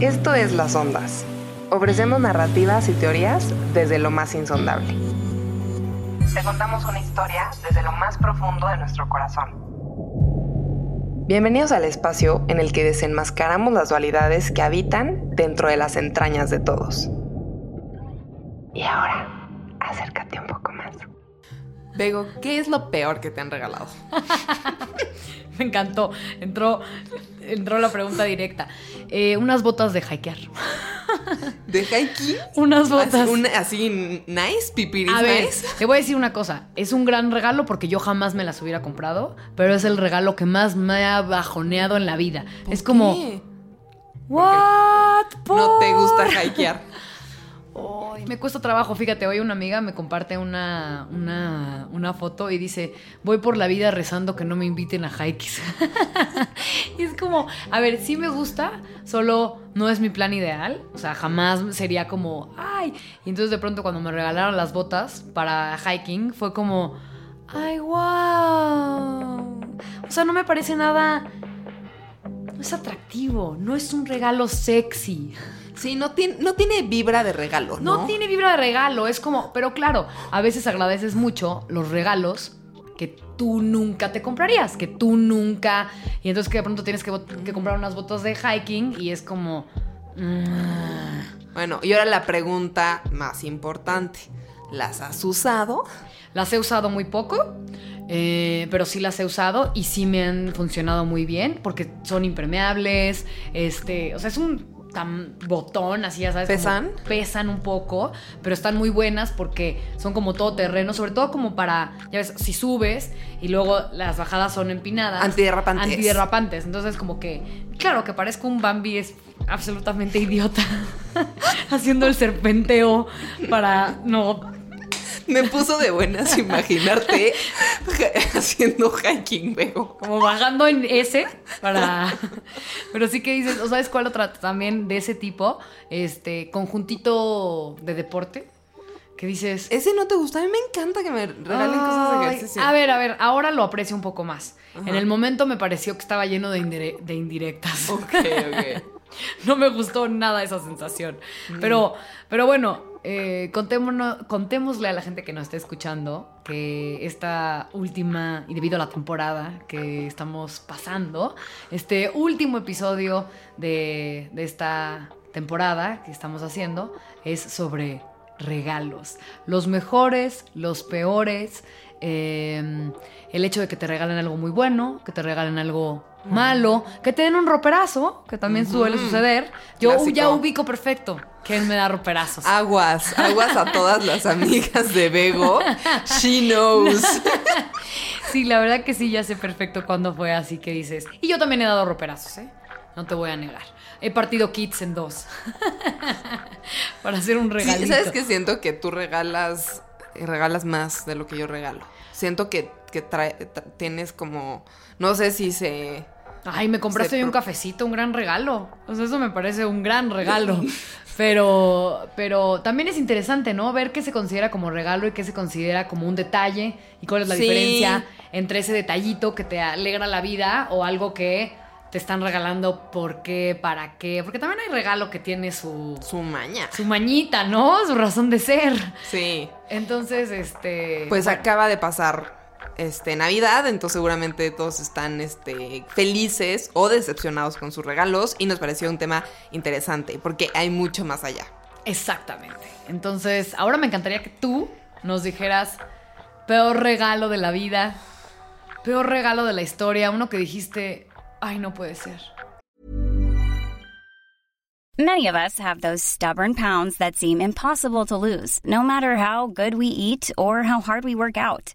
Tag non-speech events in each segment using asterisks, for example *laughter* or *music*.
Esto es Las Ondas. Ofrecemos narrativas y teorías desde lo más insondable. Te contamos una historia desde lo más profundo de nuestro corazón. Bienvenidos al espacio en el que desenmascaramos las dualidades que habitan dentro de las entrañas de todos. Y ahora, Bego, ¿qué es lo peor que te han regalado? *laughs* Me encantó. Entró, entró la pregunta directa. Eh, unas botas de hikear. ¿De hiking? Unas botas. Así, nice, pipiris A ver, nice. te voy a decir una cosa. Es un gran regalo porque yo jamás me las hubiera comprado, pero es el regalo que más me ha bajoneado en la vida. Es como, ¿Qué? ¿what? No te ¿Por? gusta hikear. Me cuesta trabajo. Fíjate, hoy una amiga me comparte una, una, una foto y dice, voy por la vida rezando que no me inviten a hikes. *laughs* y es como, a ver, sí me gusta, solo no es mi plan ideal. O sea, jamás sería como, ay. Y entonces de pronto cuando me regalaron las botas para hiking, fue como, ay, wow. O sea, no me parece nada... No es atractivo, no es un regalo sexy. Sí, no tiene, no tiene vibra de regalo, ¿no? No tiene vibra de regalo, es como, pero claro, a veces agradeces mucho los regalos que tú nunca te comprarías, que tú nunca, y entonces que de pronto tienes que, comprar unas botas de hiking y es como, mm, Bueno, y ahora la pregunta más importante. ¿Las has usado? las he usado muy poco, eh, pero sí las he usado y sí me han funcionado muy bien porque son impermeables, este, o sea, es un tan botón, así ya sabes. como ¿Pesan? pesan un poco, pero están muy buenas porque son como todo terreno, sobre todo como para, ya ves, si subes y luego las bajadas son empinadas. Antiderrapantes. Antiderrapantes. Entonces, como que, claro, que parezco un Bambi es absolutamente idiota *laughs* haciendo el serpenteo para no Me puso de buenas *laughs* imaginarte *laughs* haciendo hiking, Bego. como bajando en ese para pero sí que dices o sabes cuál otra también de ese tipo este conjuntito de deporte que dices Ese no te gusta. A mí me encanta que me regalen cosas de "Ay, ejercicio. a ver a ver ahora lo aprecio un poco más en el momento me pareció que estaba lleno de, indire- de indirectas Ok, ok. *laughs* no me gustó nada esa sensación. Pero, pero bueno, eh, contémosle a la gente que nos está escuchando que esta última, y debido a la temporada que estamos pasando, este último episodio de, de esta temporada que estamos haciendo es sobre regalos. Los mejores, los peores. eh, el hecho de que te regalen algo muy bueno, que te regalen algo malo, que te den un roperazo, que también suele suceder. Yo Clásico. ya ubico perfecto quién me da roperazos. Aguas, aguas a todas las amigas de Bego. She knows. *laughs* Sí, la verdad que sí, ya sé perfecto cuándo fue así que dices. Y yo también he dado roperazos, ¿eh? No te voy a negar. He partido kits en dos. *laughs* Para hacer un regalito. Sí, ¿sabes qué? Siento que tú regalas, regalas más de lo que yo regalo. Siento que, que trae- tienes como, no sé si se... Ay, me compraste hoy un cafecito, un gran regalo. O sea, eso me parece un gran *laughs* regalo. Pero, pero también es interesante, ¿no? Ver qué se considera como regalo y qué se considera como un detalle y cuál es la Sí. diferencia entre ese detallito que te alegra la vida o algo que te están regalando por qué, para qué. Porque también hay regalo que tiene su, Su maña. su mañita, ¿no? Su razón de ser. Sí. Entonces, este. Pues bueno, acaba de pasar este Navidad, entonces seguramente todos están este, felices o decepcionados con sus regalos y nos pareció un tema interesante porque hay mucho más allá. Exactamente. Entonces, ahora me encantaría que tú nos dijeras peor regalo de la vida, peor regalo de la historia, uno que dijiste, ay, no puede ser. Many of us have those stubborn pounds that seem impossible to lose, no matter how good we eat or how hard we work out.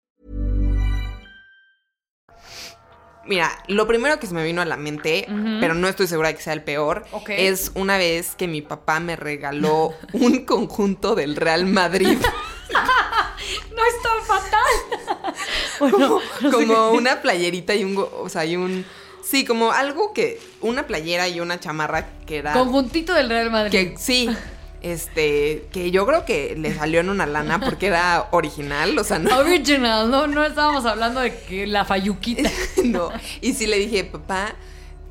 Mira, lo primero que se me vino a la mente, pero no estoy segura de que sea el peor, es una vez que mi papá me regaló un *laughs* conjunto del Real Madrid. *laughs* no está fatal. Bueno, como, una playerita y un, o sea, y un, sí, como algo que, una playera y una chamarra que era, Conjuntito del Real Madrid. que sí, este, que yo creo que le salió en una lana porque era original, o sea, no, Original, no, no estábamos hablando de que la fayuquita. *laughs* no, y sí le dije, papá,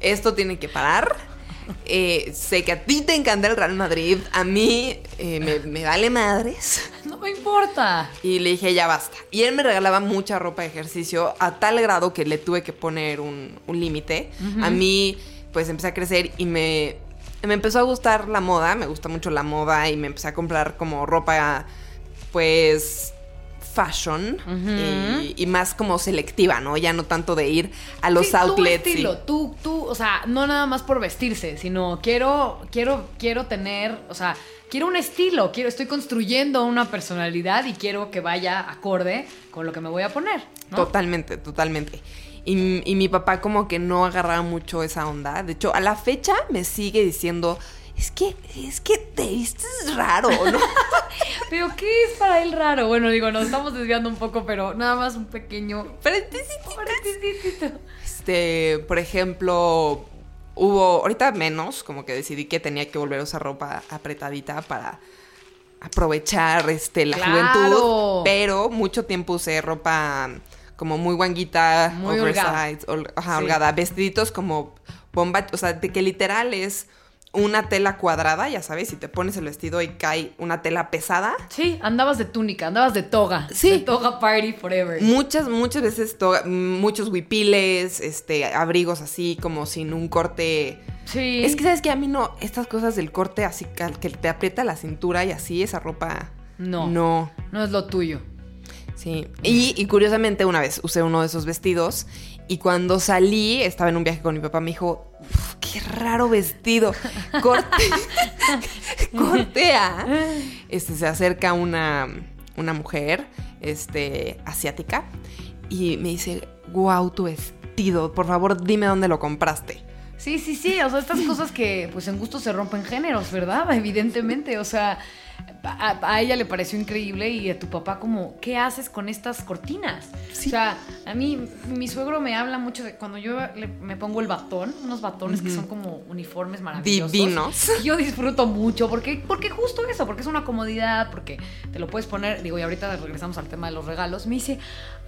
esto tiene que parar, Eh, sé que a ti te encanta el Real Madrid, a mí eh, me, me vale madres. No me importa. Y le dije, ya basta. Y él me regalaba mucha ropa de ejercicio a tal grado que le tuve que poner un, un límite. A mí, pues empecé a crecer y me, me empezó a gustar la moda. Me gusta mucho la moda y me empecé a comprar como ropa, pues fashion y, y más como selectiva, ¿no? Ya no tanto de ir a los Sí, outlets. Tu y- estilo, tú, tú, o sea, no nada más por vestirse, sino quiero, quiero, quiero tener, o sea, quiero un estilo, quiero, estoy construyendo una personalidad y quiero que vaya acorde con lo que me voy a poner, ¿no? Totalmente, totalmente. Y, y mi papá como que no agarraba mucho esa onda. De hecho, a la fecha me sigue diciendo, es que, es que te vistes raro, ¿no? *laughs* Pero ¿qué es para él raro? Bueno, digo, nos estamos desviando un poco, pero nada más un pequeño... Este, por ejemplo, hubo, ahorita menos, como que decidí que tenía que volver a usar ropa apretadita para aprovechar este, la ¡Claro! juventud. Pero mucho tiempo usé ropa como muy guanguita, Muy oversized, hol- ajá, Sí. holgada, vestiditos como bomba, o sea, de que literal es una tela cuadrada, ya sabes, y te pones el vestido y cae una tela pesada. Sí, andabas de túnica, andabas de toga. Sí. De toga party forever. Muchas, muchas veces, to- muchos huipiles, este, abrigos así como sin un corte. Sí. Es que, ¿sabes que A mí no, estas cosas del corte así que te aprieta la cintura y así, esa ropa. No. No. No es lo tuyo. Sí. Y, y curiosamente, una vez usé uno de esos vestidos y cuando salí, estaba en un viaje con mi papá, me dijo, "Uf, qué raro vestido. *laughs* Corte. *laughs* cortea. Este, se acerca una, una mujer, este, asiática, y me dice, wow, tu vestido, por favor, dime dónde lo compraste. Sí, sí, sí. O sea, estas cosas que pues en gusto se rompen géneros, ¿verdad? *laughs* Evidentemente. O sea, a, a ella le pareció increíble y a tu papá como, ¿qué haces con estas cortinas? O sea, a mí, mi suegro me habla mucho de cuando yo le- me pongo el batón, unos batones que son como uniformes maravillosos. Divinos. Yo disfruto mucho porque, porque justo eso, porque es una comodidad, porque te lo puedes poner, digo, y ahorita regresamos al tema de los regalos, me dice,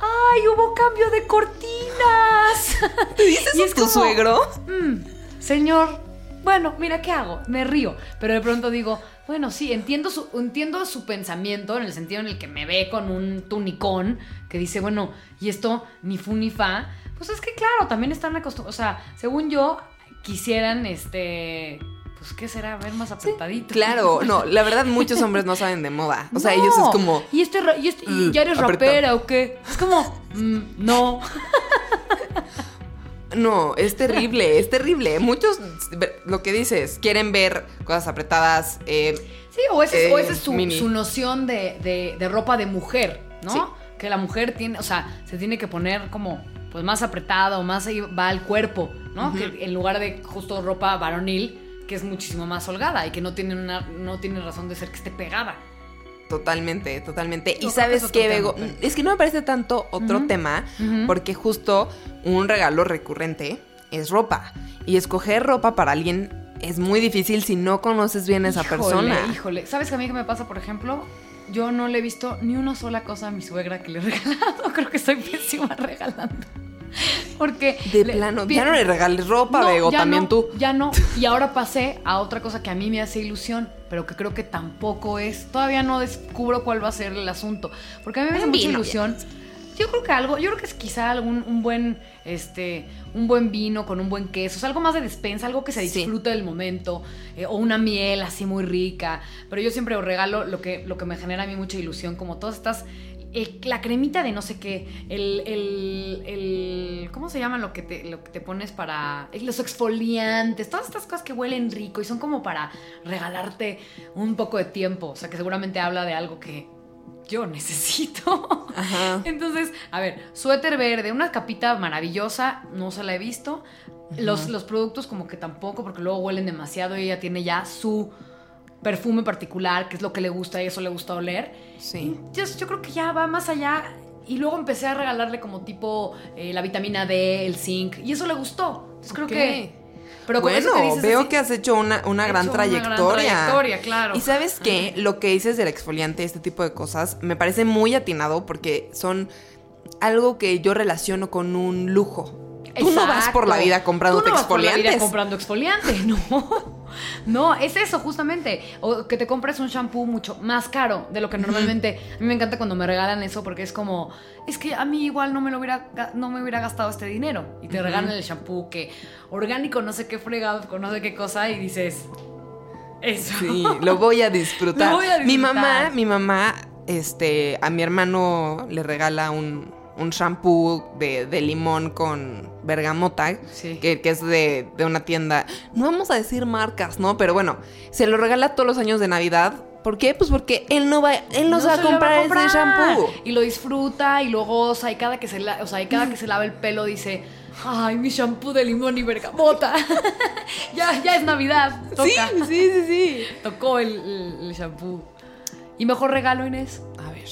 ¡ay, hubo cambio de cortinas! *laughs* ¿Te dices *laughs* Y es tu como- suegro? "Mm, señor, bueno, mira, ¿qué hago? Me río, pero de pronto digo, bueno, sí, entiendo su, entiendo su pensamiento en el sentido en el que me ve con un tunicón que dice, bueno, y esto ni fu ni fa. Pues es que claro, también están acostumbrados, o sea, según yo, quisieran, este, pues, ¿qué será? Ver más apretadito. Claro, *laughs* no, la verdad muchos hombres no saben de moda. O sea, No. ellos es como... ¿Y, este, y, este- y "Ugh, ya eres apretado". rapera o qué? Es como, "Mm, no. *laughs* No, es terrible, es terrible. Muchos, lo que dices, quieren ver cosas apretadas. eh, Sí, o esa es, o Eh, esa es su, su noción de, de- de ropa de mujer, ¿no? Sí. Que la mujer tiene, o sea, se tiene que poner como pues más apretada o más ahí va al cuerpo, ¿no? Que en lugar de justo ropa varonil, que es muchísimo más holgada y que no tiene una, no tiene razón de ser que esté pegada. Totalmente, totalmente. Yo y que sabes tema, Bego, pero- es que no me parece tanto otro tema, porque justo un regalo recurrente es ropa. Y escoger ropa para alguien es muy difícil si no conoces bien a esa Híjole, persona. Híjole, ¿sabes que a mí qué me pasa, por ejemplo? Yo no le he visto ni una sola cosa a mi suegra que le he *laughs* regalado. Creo que soy pésima regalando. *laughs* Porque. De le- plano, ya no le regales ropa, No, Bego, también no, tú. Ya no. *laughs* Y ahora pasé a otra cosa que a mí me hace ilusión, pero que creo que tampoco es. Todavía no descubro cuál va a ser el asunto. Porque a mí me hace mucha ilusión. Yo creo que algo, yo creo que es quizá algún un buen, este, un buen vino con un buen queso, o sea, algo más de despensa, algo que se Sí. disfrute del momento, eh, o una miel así muy rica. Pero yo siempre regalo lo que, lo que me genera a mí mucha ilusión, como todas estas el- la cremita de no sé qué, el, el, el- ¿cómo se llama lo que te, lo que te pones para, eh, los exfoliantes, todas estas cosas que huelen rico y son como para regalarte un poco de tiempo, o sea que seguramente habla de algo que yo *laughs* necesito. Ajá. Entonces, a ver, suéter verde, una capita maravillosa, no se la he visto. Los, los productos como que tampoco, porque luego huelen demasiado y ella tiene ya su perfume particular, que es lo que le gusta y eso le gusta oler. Sí. Yo, yo creo que ya va más allá. Y luego empecé a regalarle como tipo eh, la vitamina D, el zinc, y eso le gustó. Entonces creo que... Pero con bueno, eso que dices veo así- que has hecho una, una He gran hecho una gran trayectoria. trayectoria, claro. Y sabes qué, lo que dices del exfoliante, este tipo de cosas, me parece muy atinado porque son algo que yo relaciono con un lujo. Tú no vas por la vida comprándote Tú no vas por la vida exfoliantes. comprando exfoliante, *laughs* no. *laughs* No, es eso, justamente. O que te compres un shampoo mucho más caro de lo que normalmente. A mí me encanta cuando me regalan eso porque es como. Es que a mí igual no me lo hubiera, no me hubiera gastado este dinero. Y te regalan el shampoo que orgánico, no sé qué fregado, con no sé qué cosa, y dices. Eso. Sí, *laughs* lo voy a disfrutar. Lo voy a Mi disfrutar. mamá, mi mamá, este, a mi hermano le regala un, un shampoo de, de limón con bergamota, Sí. que, que es de, de una tienda. No vamos a decir marcas, ¿no? Pero bueno, se lo regala todos los años de Navidad. ¿Por qué? Pues porque él no va, él no, se va a se lo comprar, comprar. ese shampoo. Y lo disfruta y luego, o sea, y cada que se, la- o sea, y cada que se lava el pelo dice, ay, mi shampoo de limón y bergamota. *laughs* ya, ya es Navidad. Toca. Sí, sí, sí, sí. Tocó el, el- el shampoo. ¿Y mejor regalo, Inés? A ver.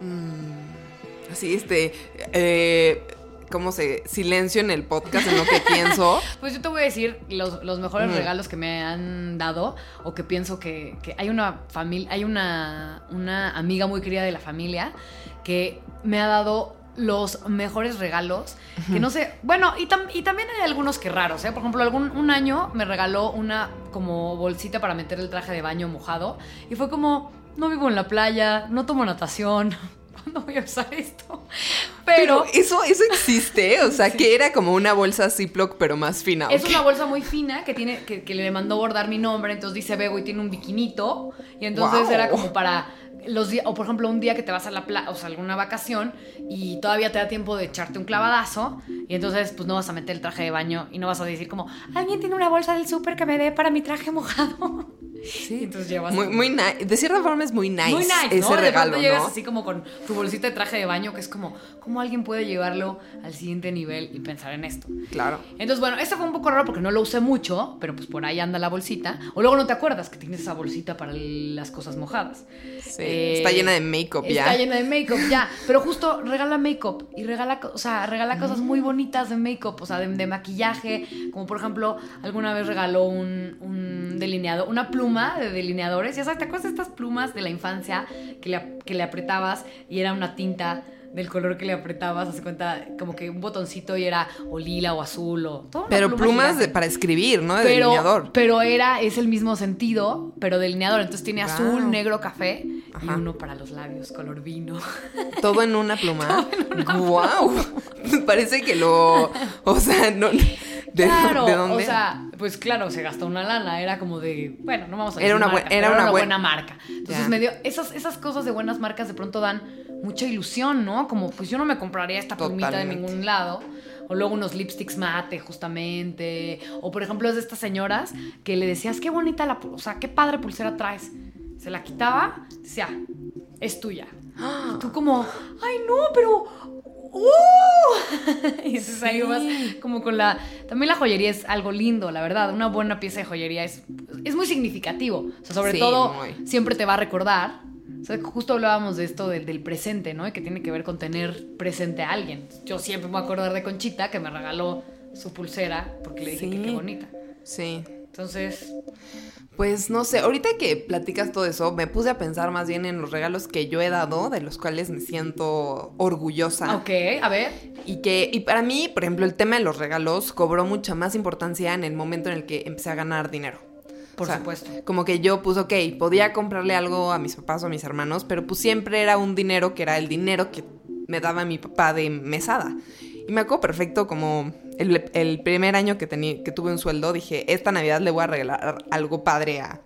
Mm, así, este. Eh, ¿Cómo se.? Silencio en el podcast en lo que *laughs* pienso. Pues yo te voy a decir los, los mejores Mm. regalos que me han dado o que pienso que, que hay una familia, hay una, una amiga muy querida de la familia que me ha dado los mejores regalos, que no sé, bueno, y, tam- y también hay algunos que raros, ¿eh? Por ejemplo, algún, un año me regaló una como bolsita para meter el traje de baño mojado y fue como, no vivo en la playa, no tomo natación, *laughs* ¿cuándo voy a usar esto? Pero, Pero, eso, eso existe, o sea, que era como una bolsa Ziploc, pero más fina. Es una bolsa muy fina que tiene que, que le mandó bordar mi nombre, entonces dice Bego y tiene un biquinito y entonces era como para los días o por ejemplo un día que te vas a la playa, o sea, alguna vacación y todavía te da tiempo de echarte un clavadazo y entonces pues no vas a meter el traje de baño y no vas a decir como alguien tiene una bolsa del súper que me dé para mi traje mojado. Sí. *laughs* Y entonces llevas Muy, muy nice. De cierta forma es muy nice, muy nice, ese ¿no? Regalo, llegas ¿no? así como con tu bolsita de traje de baño que es como cómo alguien puede llevarlo al siguiente nivel y pensar en esto. Claro. Entonces, bueno, esto fue un poco raro porque no lo usé mucho, pero pues por ahí anda la bolsita. O luego no te acuerdas que tienes esa bolsita para las cosas mojadas. Sí, Eh, está llena de make-up ya. Está llena de make-up ya. Pero justo regala make-up y regala, o sea, regala cosas muy bonitas de make-up, o sea, de, de maquillaje. Como por ejemplo, alguna vez regaló un, un delineador, una pluma de delineadores. Ya sabes, ¿te acuerdas de estas plumas de la infancia que le, que le apretabas y era una tinta? Del color que le apretabas, hace cuenta como que un botoncito y era o lila o azul o todo. Pero pluma plumas de- para escribir, ¿no? De pero, delineador. pero era, es el mismo sentido, pero delineador. Entonces tiene Wow. azul, negro, café y uno para los labios, color vino. *laughs* *laughs* Todo en una pluma. ¡Guau! *laughs* Parece que lo. O sea, no. ¿De, claro, ¿de dónde? o sea, pues claro, se gastó una lana, era como de, bueno, no vamos a Era decir una marca, buen- era una buen- buena marca. Entonces me dio, esas, esas cosas de buenas marcas de pronto dan mucha ilusión, ¿no? Como, pues yo no me compraría esta plumita de ningún lado. O luego unos lipsticks mate, justamente. O por ejemplo, es de estas señoras que le decías, qué bonita la, o sea, qué padre pulsera traes. Se la quitaba, decía, es tuya. *gasps* Y tú como, ay no, pero... ¡Uh! *laughs* y entonces ahí vas como con la... También la joyería es algo lindo, la verdad. Una buena pieza de joyería es, es muy significativo. O sea, sobre Sí, todo, muy. siempre te va a recordar. O sea, justo hablábamos de esto de- del presente, ¿no? Y que tiene que ver con tener presente a alguien. Yo siempre me voy a acordar de Conchita, que me regaló su pulsera, porque le dije Sí. que qué bonita. Sí. Entonces, Pues no sé, ahorita que platicas todo eso, me puse a pensar más bien en los regalos que yo he dado, de los cuales me siento orgullosa. ok, a ver. Y que, y para mí, por ejemplo, el tema de los regalos cobró mucha más importancia en el momento en el que empecé a ganar dinero. Por O sea, supuesto. Como que yo, pues, ok, podía comprarle algo a mis papás o a mis hermanos, pero pues siempre era un dinero que era el dinero que me daba mi papá de mesada. Y me acuerdo perfecto como el, el primer año que, tení- que tuve un sueldo, dije, esta Navidad le voy a regalar algo padre a,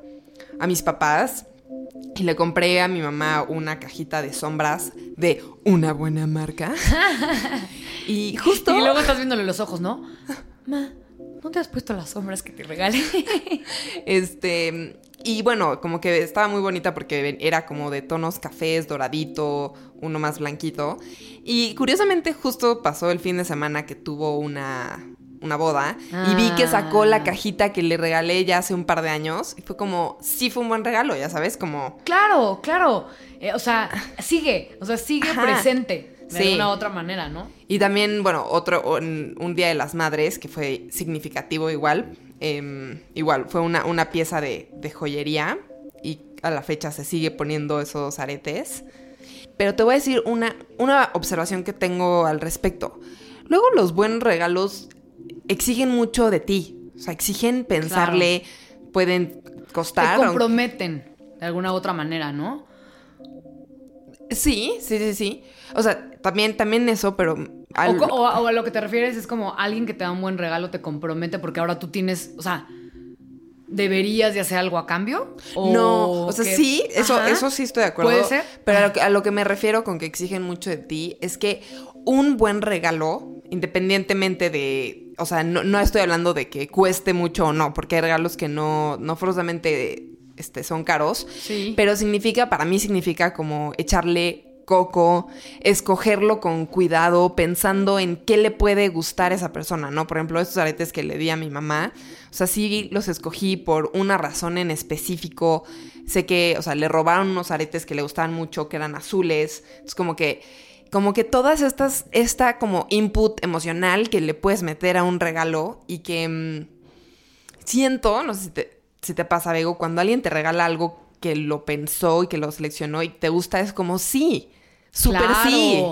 a mis papás. Y le compré a mi mamá una cajita de sombras de una buena marca. *laughs* y justo... Y luego estás viéndole los ojos, ¿no? Ma, ¿no te has puesto las sombras que te regalé? *laughs* Este, y bueno, como que estaba muy bonita porque era como de tonos cafés, doradito, uno más blanquito. Y curiosamente justo pasó el fin de semana que tuvo una una boda y vi que sacó Ah. la cajita que le regalé ya hace un par de años y fue como, sí fue un buen regalo, ya sabes, como... Claro, claro. Eh, o sea, sigue, o sea, sigue Ajá. presente de Sí. una u otra manera, ¿no? Y también, bueno, otro, un, un Día de las Madres, que fue significativo igual. em, igual, fue una, una pieza de, de joyería y a la fecha se sigue poniendo esos aretes. Pero te voy a decir una, una observación que tengo al respecto. Luego los buenos regalos exigen mucho de ti. O sea, exigen pensarle, pueden Te costar. aunque- comprometen de alguna u otra manera, ¿no? Sí, sí, sí, sí. O sea, también, también eso, pero... al- O, o a lo que te refieres es como alguien que te da un buen regalo te compromete porque ahora tú tienes, o sea, ¿deberías de hacer algo a cambio? No, o sea, que- sí, eso, Ajá. eso sí estoy de acuerdo. Puede ser. Pero a lo, que, a lo que me refiero con que exigen mucho de ti es que un buen regalo, independientemente de. O sea, no, no estoy hablando de que cueste mucho o no, porque hay regalos que no, no forzosamente este, son caros. Sí. Pero significa, para mí significa como echarle coco, escogerlo con cuidado, pensando en qué le puede gustar a esa persona, ¿no? Por ejemplo, estos aretes que le di a mi mamá, o sea, sí los escogí por una razón en específico. Sé que, o sea, le robaron unos aretes que le gustaban mucho, que eran azules. Es como que, como que todas estas, esta como input emocional que le puedes meter a un regalo y que mm, siento, no sé si te, pasa, Bego, cuando alguien te regala algo que lo pensó y que lo seleccionó y te gusta, es como sí, súper Claro, sí.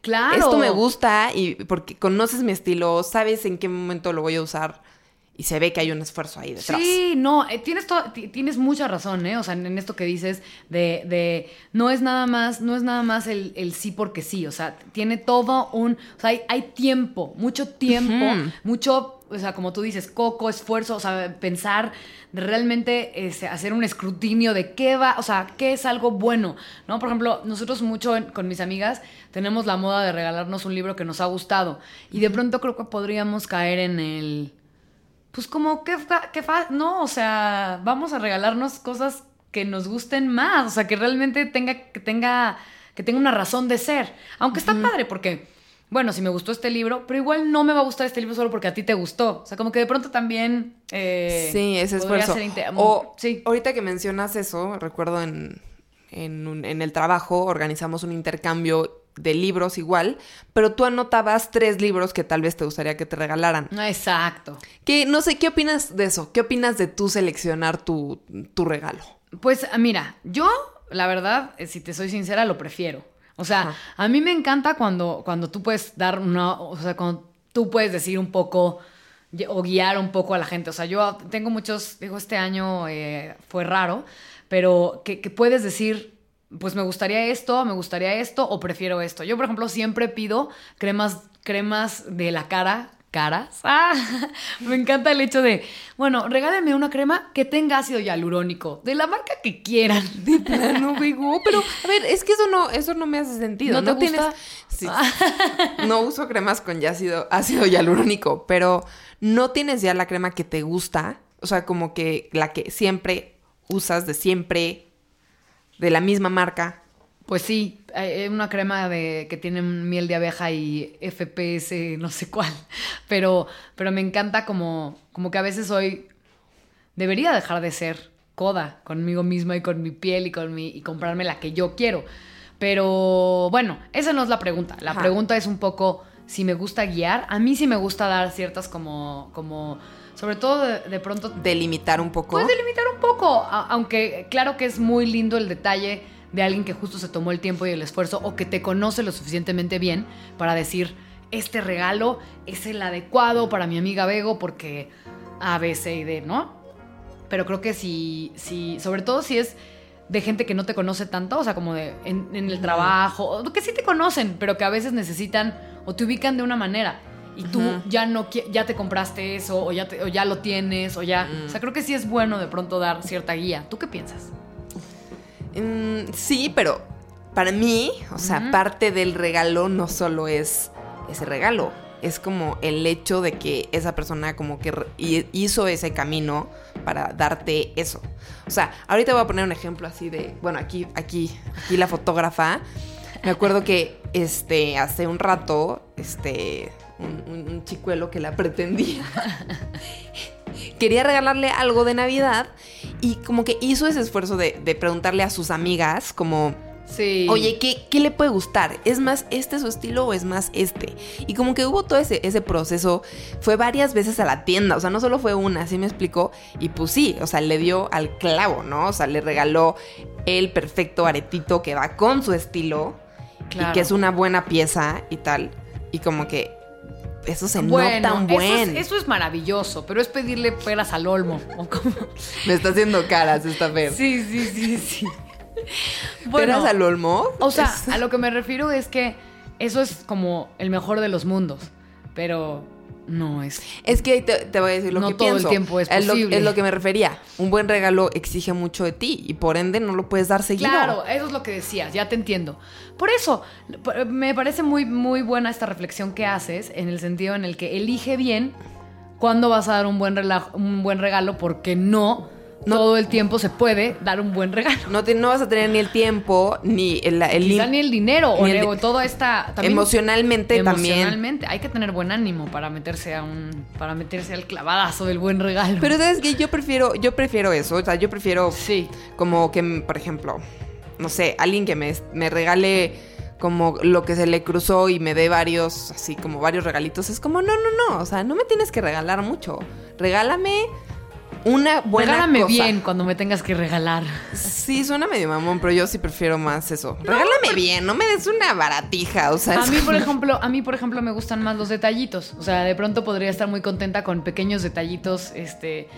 Claro. Esto me gusta y porque conoces mi estilo, sabes en qué momento lo voy a usar y se ve que hay un esfuerzo ahí detrás. Sí, no, eh, tienes, tienes mucha razón, ¿eh? O sea, en, en esto que dices de, de no es nada más, no es nada más el, el sí porque sí, o sea, tiene todo un, o sea, hay, hay tiempo, mucho tiempo, mucho, o sea, como tú dices, coco, esfuerzo, o sea, pensar realmente este, hacer un escrutinio de qué va, o sea, qué es algo bueno, ¿no? Por ejemplo, nosotros mucho en- con mis amigas tenemos la moda de regalarnos un libro que nos ha gustado y de pronto creo que podríamos caer en el pues como que que fa- no, o sea, vamos a regalarnos cosas que nos gusten más, o sea, que realmente tenga que tenga que tenga una razón de ser, aunque está padre porque bueno, si me gustó este libro, pero igual no me va a gustar este libro solo porque a ti te gustó. O sea, como que de pronto también... eh, Sí, ese esfuerzo. ser O sí. ahorita que mencionas eso, recuerdo en, en, un- en el trabajo organizamos un intercambio de libros igual, pero tú anotabas tres libros que tal vez te gustaría que te regalaran. Exacto. Que no sé, ¿qué opinas de eso? ¿Qué opinas de tú seleccionar tu, tu regalo? Pues mira, yo, la verdad, eh, si te soy sincera, lo prefiero. O sea, Ajá. a mí me encanta cuando, cuando tú puedes dar una, o sea, cuando tú puedes decir un poco o guiar un poco a la gente. O sea, yo tengo muchos, digo, este año eh, fue raro, pero que, que puedes decir, pues me gustaría esto, me gustaría esto o prefiero esto. Yo, por ejemplo, siempre pido cremas, cremas de la cara. Caras. *laughs* Ah, me encanta el hecho de, bueno, regálenme una crema que tenga ácido hialurónico, de la marca que quieran. De plano, Bego, pero a ver, es que eso no, eso no me hace sentido. ¿No No, te tienes. Sí. no uso cremas con ya ácido, ácido hialurónico, pero no tienes ya la crema que te gusta. O sea, como que la que siempre usas de siempre, de la misma marca. Pues sí, hay una crema de, que tiene miel de abeja y FPS, no sé cuál. Pero, pero me encanta como, como que a veces soy. Debería dejar de ser coda conmigo misma y con mi piel y con mi. y comprarme la que yo quiero. Pero bueno, esa no es la pregunta. La Ajá. pregunta es un poco si me gusta guiar. A mí sí me gusta dar ciertas como. como sobre todo de, de pronto Delimitar un poco. Puedes delimitar un poco, a- aunque claro que es muy lindo el detalle de alguien que justo se tomó el tiempo y el esfuerzo o que te conoce lo suficientemente bien para decir, este regalo es el adecuado para mi amiga Bego porque A, B, C y D, ¿no? Pero creo que si, si sobre todo si es de gente que no te conoce tanto, o sea, como de en, en el trabajo, o que sí te conocen, pero que a veces necesitan o te ubican de una manera y tú ya no ya te compraste eso o ya te- o ya lo tienes o ya, Mm. o sea, creo que sí es bueno de pronto dar cierta guía. ¿Tú qué piensas? Mm, sí, pero para mí, o sea, parte del regalo no solo es ese regalo, es como el hecho de que esa persona como que hizo ese camino para darte eso. O sea, ahorita voy a poner un ejemplo así de, bueno, aquí, aquí, aquí la fotógrafa. Me acuerdo que este, hace un rato, este, un, un- un chicuelo que la pretendía. *laughs* Quería regalarle algo de Navidad y como que hizo ese esfuerzo de, de preguntarle a sus amigas como... Sí. Oye, ¿qué, qué le puede gustar? ¿Es más este su estilo o es más este? Y como que hubo todo ese, ese proceso, fue varias veces a la tienda, o sea, no solo fue una, así me explicó, y pues sí, o sea, le dio al clavo, ¿no? O sea, le regaló el perfecto aretito que va con su estilo, Claro. y que es una buena pieza y tal, y como que eso se bueno, nota un eso buen. es, eso es maravilloso, pero es pedirle peras al olmo. o Me está haciendo caras esta Fer. Sí, sí, sí, sí. *laughs* ¿Peras al olmo? O sea, a lo que me refiero es que eso es como el mejor de los mundos, pero no es. Es que te, te voy a decir lo No que todo el pienso. tiempo es lo, posible. es lo que me refería. Un buen regalo exige mucho de ti y por ende no lo puedes dar seguido. Claro, eso es lo que decías, ya te entiendo. Por eso, me parece muy, muy buena esta reflexión que haces, en el sentido en el que elige bien cuándo vas a dar un buen, un buen regalo, porque no, No. todo el tiempo se puede dar un buen regalo. No, te- no vas a tener ni el tiempo, ni el, el Quizá ni el dinero, o, el o de- toda esta... también- emocionalmente también. Emocionalmente, hay que tener buen ánimo para meterse a un... para meterse al clavadazo del buen regalo. Pero sabes que yo prefiero, yo prefiero eso. O sea, yo prefiero sí. como que, por ejemplo, no sé, alguien que me, me regale como lo que se le cruzó y me dé varios, así como varios regalitos. Es como, no, no, no. O sea, no me tienes que regalar mucho. Regálame una buena Regálame cosa. bien cuando me tengas que regalar. Sí, suena medio mamón, pero yo sí prefiero más eso. Regálame bien, no me des una baratija, o sea. A mí, por ejemplo, a mí, por ejemplo, me gustan más los detallitos. O sea, de pronto podría estar muy contenta con pequeños detallitos. Este.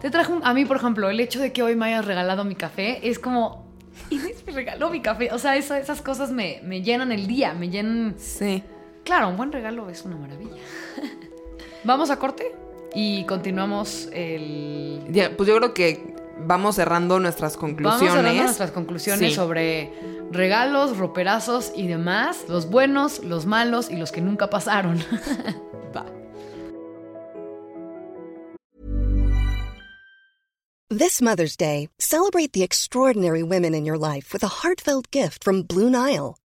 Te trajo un- a mí, por ejemplo, el hecho de que hoy me hayas regalado mi café es como. Inés me regaló mi café. O sea, eso- esas cosas me, me llenan el día, me llenan. Sí. Claro, un buen regalo es una maravilla. *laughs* Vamos a corte y continuamos el. Ya, pues yo creo que vamos cerrando nuestras conclusiones. Vamos cerrando nuestras conclusiones Sí. sobre regalos, roperazos y demás. Los buenos, los malos y los que nunca pasaron. *laughs* Va. This Mother's Day, celebrate the extraordinary women in your life with a heartfelt gift from Blue Nile.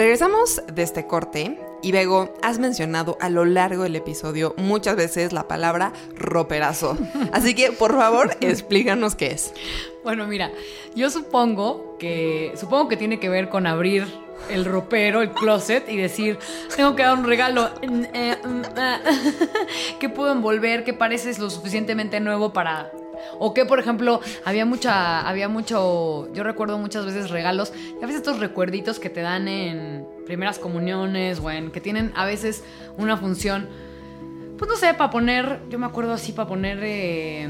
Regresamos de este corte y Bego, has mencionado a lo largo del episodio muchas veces la palabra roperazo. *laughs* Así que, por favor, explícanos qué es. Bueno, mira, yo supongo que supongo que tiene que ver con abrir el ropero, el closet y decir, tengo que dar un regalo mm, eh, *laughs* mm, ah, que puedo envolver, que parece lo suficientemente nuevo para o que por ejemplo había mucha había mucho yo recuerdo muchas veces regalos y a veces estos recuerditos que te dan en primeras comuniones o en que tienen a veces una función pues no sé, para poner, yo me acuerdo así, para poner eh,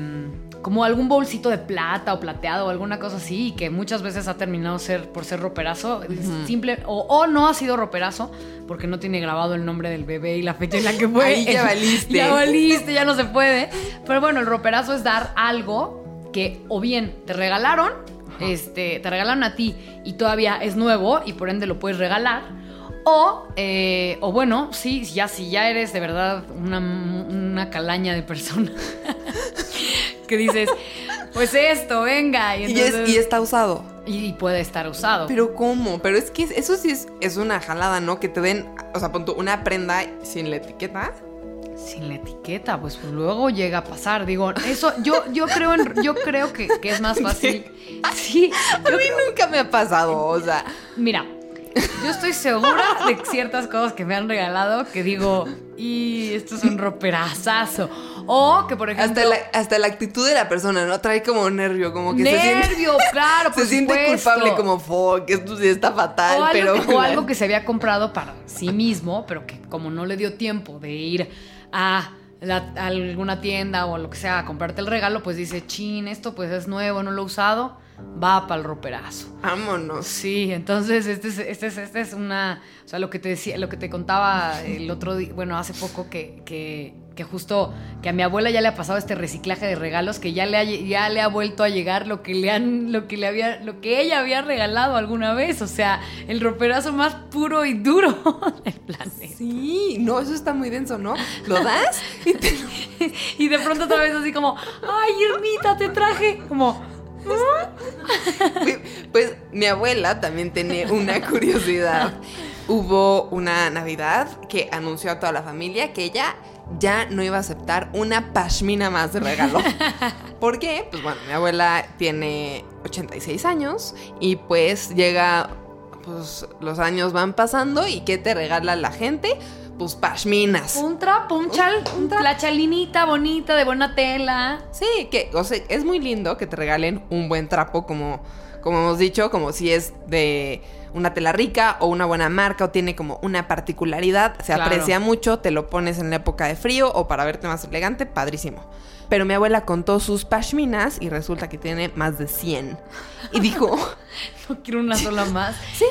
como algún bolsito de plata o plateado o alguna cosa así, y que muchas veces ha terminado ser, por ser roperazo, simple, o, o no ha sido roperazo, porque no tiene grabado el nombre del bebé y la fecha en la que fue. *laughs* Ahí ya *laughs* valiste. ya valiste, ya no se puede. Pero bueno, el roperazo es dar algo que o bien te regalaron, este, te regalaron a ti y todavía es nuevo y por ende lo puedes regalar. O, eh, o bueno, sí, ya, si ya eres de verdad una, una calaña de persona *laughs* que dices, pues esto, venga. Y, Y, es- entonces- y está usado. y puede estar usado. Pero ¿cómo? Pero es que eso sí es, es una jalada, ¿no? Que te den, o sea, pon tú, una prenda sin la etiqueta. Sin la etiqueta, pues luego llega a pasar. Digo, eso, yo, yo creo en, yo creo que, que es más *laughs* fácil. Sí, A mí nunca me ha pasado, o sea. Mira, yo estoy segura de ciertas cosas que me han regalado que digo, y esto es un roperazazo. O que, por ejemplo. Hasta la, hasta la actitud de la persona, ¿no? Trae como nervio, como que se siente. Nervio, claro, *laughs* por se siente supuesto. culpable, como fuck, esto sí está fatal, o algo, pero. que, o algo que se había comprado para sí mismo, pero que como no le dio tiempo de ir a, la- a alguna tienda o lo que sea a comprarte el regalo, pues dice, chin, esto pues es nuevo, no lo he usado. Va para el roperazo. Vámonos. Sí, entonces este es, este es, este es una, o sea, lo que te decía, lo que te contaba el otro día, bueno, hace poco que, que, que justo que a mi abuela ya le ha pasado este reciclaje de regalos que ya le ha, ya le ha vuelto a llegar lo que le han, lo que le había, lo que ella había regalado alguna vez, o sea, el roperazo más puro y duro *laughs* del planeta. Sí, no, eso está muy denso, ¿no? Lo das *laughs* y te y de pronto otra vez así como, ay, Irmita, te traje, como pues mi abuela también tenía una *laughs* curiosidad. Hubo una Navidad que anunció a toda la familia que ella ya no iba a aceptar una pashmina más de regalo. *laughs* ¿Por qué? Pues bueno, mi abuela tiene 86 años y pues llega, pues los años van pasando y ¿qué te regala la gente? Pues pashminas. Un trapo, un chal, la chalinita bonita de buena tela. Sí, que, o sea, es muy lindo que te regalen un buen trapo, como, como hemos dicho, como si es de una tela rica o una buena marca o tiene como una particularidad, se aprecia mucho, te lo pones en la época de frío o para verte más elegante, padrísimo. Pero mi abuela contó sus pashminas y resulta que tiene más de 100. Y dijo... *laughs* no quiero una sola *laughs* más. sí,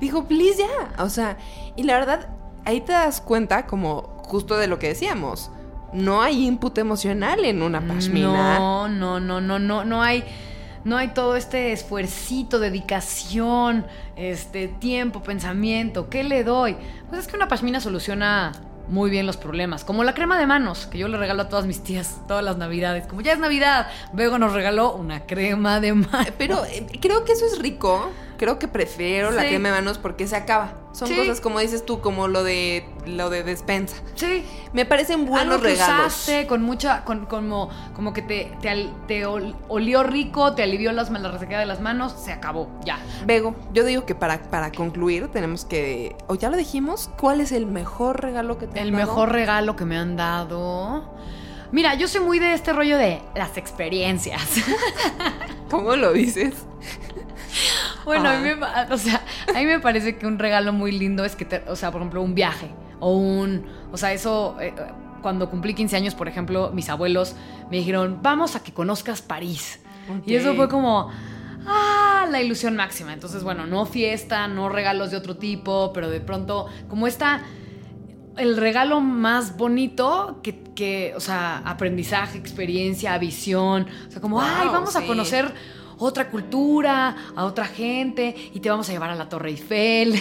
dijo, please ya. O sea, y la verdad, ahí te das cuenta como justo de lo que decíamos. No hay input emocional en una pashmina. No, no, no, no, no, no hay no hay todo este esfuercito, dedicación, este tiempo, pensamiento. ¿Qué le doy? Pues es que una pashmina soluciona muy bien los problemas. Como la crema de manos, que yo le regalo a todas mis tías todas las navidades. Como ya es Navidad, luego nos regaló una crema de manos. Pero eh, creo que eso es rico creo que prefiero la crema de manos porque se acaba. Son cosas como dices tú, como lo de lo de despensa. Sí. Me parecen buenos regalos. con mucha, con, como, como que te, te, olió rico, te alivió las, la resequedad de las manos, se acabó, ya. Bego, yo digo que para, para concluir tenemos que, o ya lo dijimos, ¿cuál es el mejor regalo que te el han dado? El mejor regalo que me han dado. Mira, yo soy muy de este rollo de las experiencias. *laughs* ¿Cómo lo dices? *laughs* Bueno, a mí, me, *laughs* o sea, a mí me parece que un regalo muy lindo es que, te, o sea, por ejemplo, un viaje o un, o sea, eso, eh, cuando cumplí 15 años, por ejemplo, mis abuelos me dijeron, vamos a que conozcas París. Y eso fue como, ah, la ilusión máxima. Entonces, bueno, no fiesta, no regalos de otro tipo, pero de pronto, como está el regalo más bonito que, que, o sea, aprendizaje, experiencia, visión, o sea, como, ay, vamos a conocer otra cultura, a otra gente, y te vamos a llevar a la Torre Eiffel.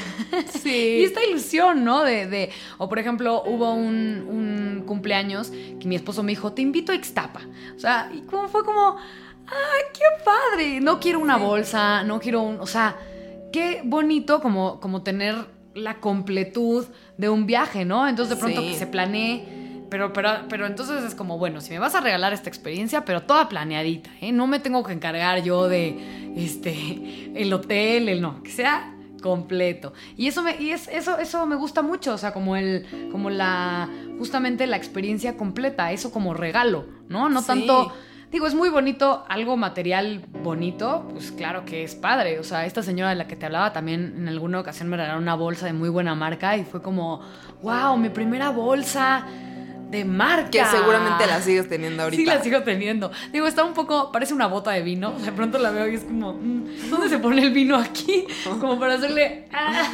Sí. *laughs* y esta ilusión, ¿no? De, o por ejemplo, hubo un, cumpleaños que mi esposo me dijo, te invito a Ixtapa. O sea, y como fue como, ¡ay, qué padre! No quiero una bolsa, no quiero un, o sea, qué bonito como, como tener la completud de un viaje, ¿no? Entonces de pronto que se planee pero, pero, pero entonces es como, bueno, si me vas a regalar esta experiencia, pero toda planeadita, ¿eh? No me tengo que encargar yo de este el hotel, el no, que sea completo. Y eso me, y es, eso, eso me gusta mucho, o sea, como el, como la, justamente la experiencia completa, eso como regalo, ¿no? No tanto. Digo, es muy bonito, algo material bonito, pues claro que es padre. O sea, esta señora de la que te hablaba también en alguna ocasión me regalaron una bolsa de muy buena marca y fue como, wow, mi primera bolsa de marca. Que seguramente la sigues teniendo ahorita. Sí, la sigo teniendo. Digo, está un poco, parece una bota de vino. De pronto la veo y es como, mm, ¿dónde se pone el vino aquí? *laughs* Como para hacerle... Ah.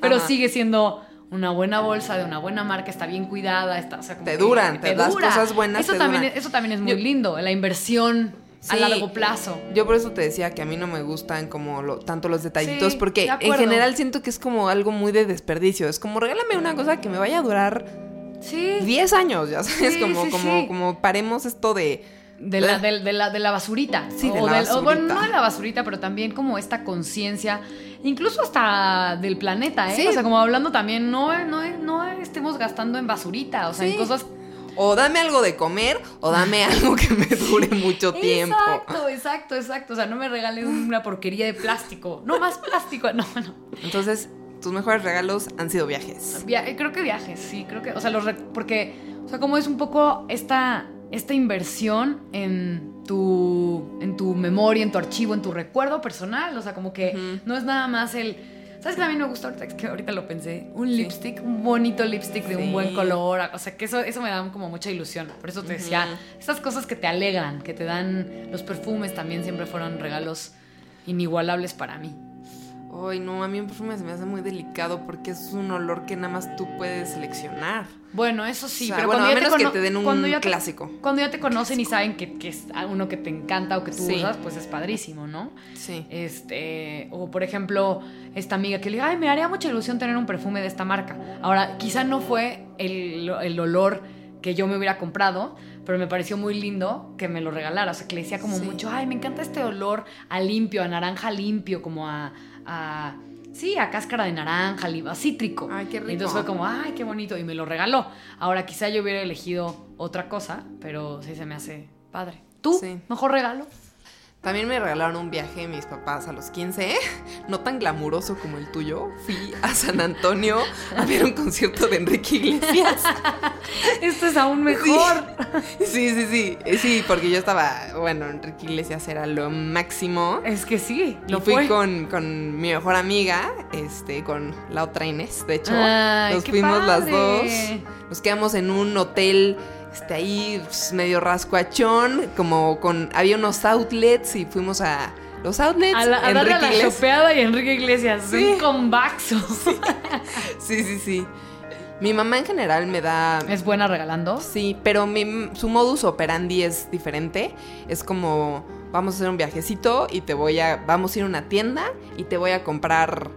Pero sigue siendo una buena bolsa de una buena marca, está bien cuidada, está, te duran, te, das cosas buenas. Eso, también, Es, eso también es muy lindo, la inversión. a largo plazo. Yo por eso te decía que a mí no me gustan como lo, tanto los detallitos, porque en general siento que es como algo muy de desperdicio. Es como regálame una cosa que me vaya a durar Sí. 10 años, ya sabes, como, como, como paremos esto de... De la, de, la, de la basurita. Sí, de la basurita. bueno, no de la basurita, pero también como esta conciencia, incluso hasta del planeta, ¿eh? O sea, como hablando también, no, no, no estemos gastando en basurita, o sea, en cosas o dame algo de comer o dame *laughs* algo que me dure mucho tiempo. Exacto, exacto, exacto. O sea, no me regales una porquería de plástico. No más plástico, *laughs* no, no. Entonces, tus mejores regalos han sido viajes. Eh, creo que viajes, sí, creo que, o sea, los porque, o sea, como es un poco esta, esta inversión en tu, en tu memoria, en tu archivo, en tu recuerdo personal, o sea, como que no es nada más el... ¿Sabes que a mí me gusta ahorita? Es que ahorita lo pensé. Un lipstick, un bonito lipstick de un buen color. O sea, que eso, eso me da como mucha ilusión. Por eso te decía, estas cosas que te alegran, que te dan. Los perfumes también siempre fueron regalos inigualables para mí. Ay, no, a mí un perfume se me hace muy delicado porque es un olor que nada más tú puedes seleccionar. Bueno, eso sí, O sea, pero bueno, cuando a te menos que te den un cuando ya te- clásico. cuando ya te conocen y saben que, que es uno que te encanta o que tú Sí. usas, pues es padrísimo, ¿no? Sí. Este, o por ejemplo, esta amiga que le diga, ay, me haría mucha ilusión tener un perfume de esta marca. Ahora, quizá no fue el, el olor que yo me hubiera comprado, pero me pareció muy lindo que me lo regalara. O sea, que le decía como Sí. mucho, ay, me encanta este olor a limpio, a naranja limpio, como a. a- Sí, a cáscara de naranja, a cítrico. Ay, qué rico. Y entonces fue como, ay, qué bonito. Y me lo regaló. Ahora, quizá yo hubiera elegido otra cosa, pero sí se me hace padre. ¿Tú? Sí. ¿Mejor regalo? También me regalaron un viaje mis papás a los 15, *laughs* no tan glamuroso como el tuyo. Fui a San Antonio a ver un concierto de Enrique Iglesias. *laughs* Esto es aún mejor. *laughs* Sí, sí, sí. Eh, Sí, porque yo estaba, bueno, Enrique Iglesias era lo máximo. Es que sí, Y lo fui fue. con, con mi mejor amiga, este, con la otra Inés, de hecho. Ay, Nos fuimos las dos. Nos quedamos en un hotel, este, ahí pues, medio rascuachón, como con, había unos outlets y fuimos a los outlets. A, la, a darle a la chopeada y Enrique Iglesias. Sí. Un combaxo. Sí, sí, sí. Mi mamá en general me da... ¿Es buena regalando? Sí, pero mi- su modus operandi es diferente. Es como, vamos a hacer un viajecito y te voy a, vamos a ir a una tienda y te voy a comprar,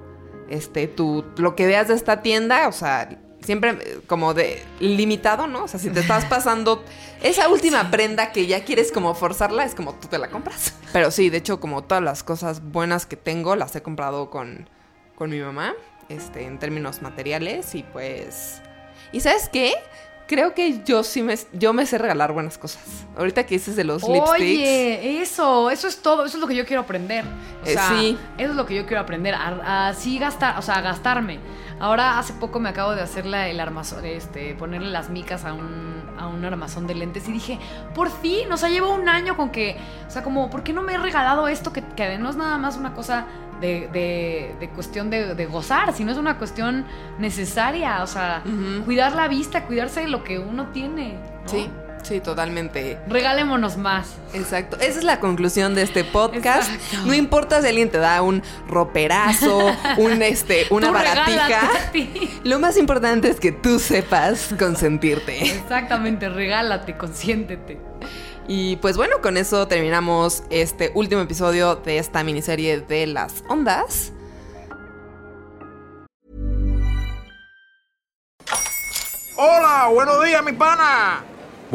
este, tu, lo que veas de esta tienda, o sea, siempre eh, como de limitado, ¿no? O sea, si te estás *laughs* pasando esa última prenda que ya quieres como forzarla, es como tú te la compras. *laughs* Pero sí, de hecho, como todas las cosas buenas que tengo, las he comprado con, con mi mamá, este, en términos materiales y pues... ¿Y sabes qué? Creo que yo sí me, yo me sé regalar buenas cosas. Ahorita que dices de los lipsticks. Oye, eso, eso es todo, eso es lo que yo quiero aprender. O Eh, sea, sí. Eso es lo que yo quiero aprender, a, a sí gastar, o sea, a gastarme. Ahora hace poco me acabo de hacer la- el armazón, este, ponerle las micas a un, a un armazón de lentes y dije, por fin, o sea, llevo un año con que, o sea, como, ¿por qué no me he regalado esto que, que no es nada más una cosa de, de- de cuestión de, de gozar, sino es una cuestión necesaria, o sea, cuidar la vista, cuidarse de lo que uno tiene. ¿no? Sí, sí, totalmente. Regalémonos más. Exacto. Esa es la conclusión de este podcast. Exacto. No importa si alguien te da un roperazo, *laughs* un este, una Tú baratija. regálate a ti. Lo más importante es que tú sepas consentirte. Exactamente, regálate, consiéntete. Y pues bueno, con eso terminamos este último episodio de esta miniserie de las ondas. Hola, buenos días, mi pana.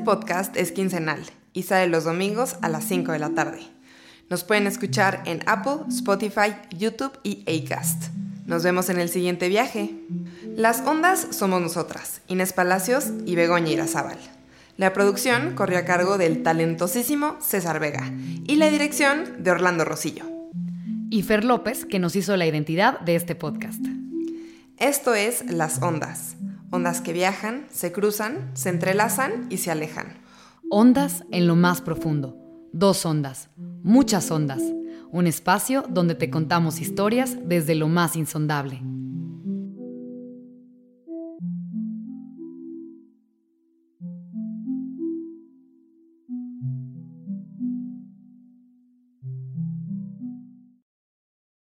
Este podcast es quincenal y sale los domingos a las 5 de la tarde. Nos pueden escuchar en Apple, Spotify, YouTube y Acast. Nos vemos en el siguiente viaje. Las ondas somos nosotras, Inés Palacios y Begoña Irazábal. La producción corrió a cargo del talentosísimo César Vega y la dirección de Orlando Rosillo. Y Fer López, que nos hizo la identidad de este podcast. Esto es Las Ondas. Ondas que viajan, se cruzan, se entrelazan y se alejan. Ondas en lo más profundo. Dos ondas, muchas ondas. Un espacio donde te contamos historias desde lo más insondable.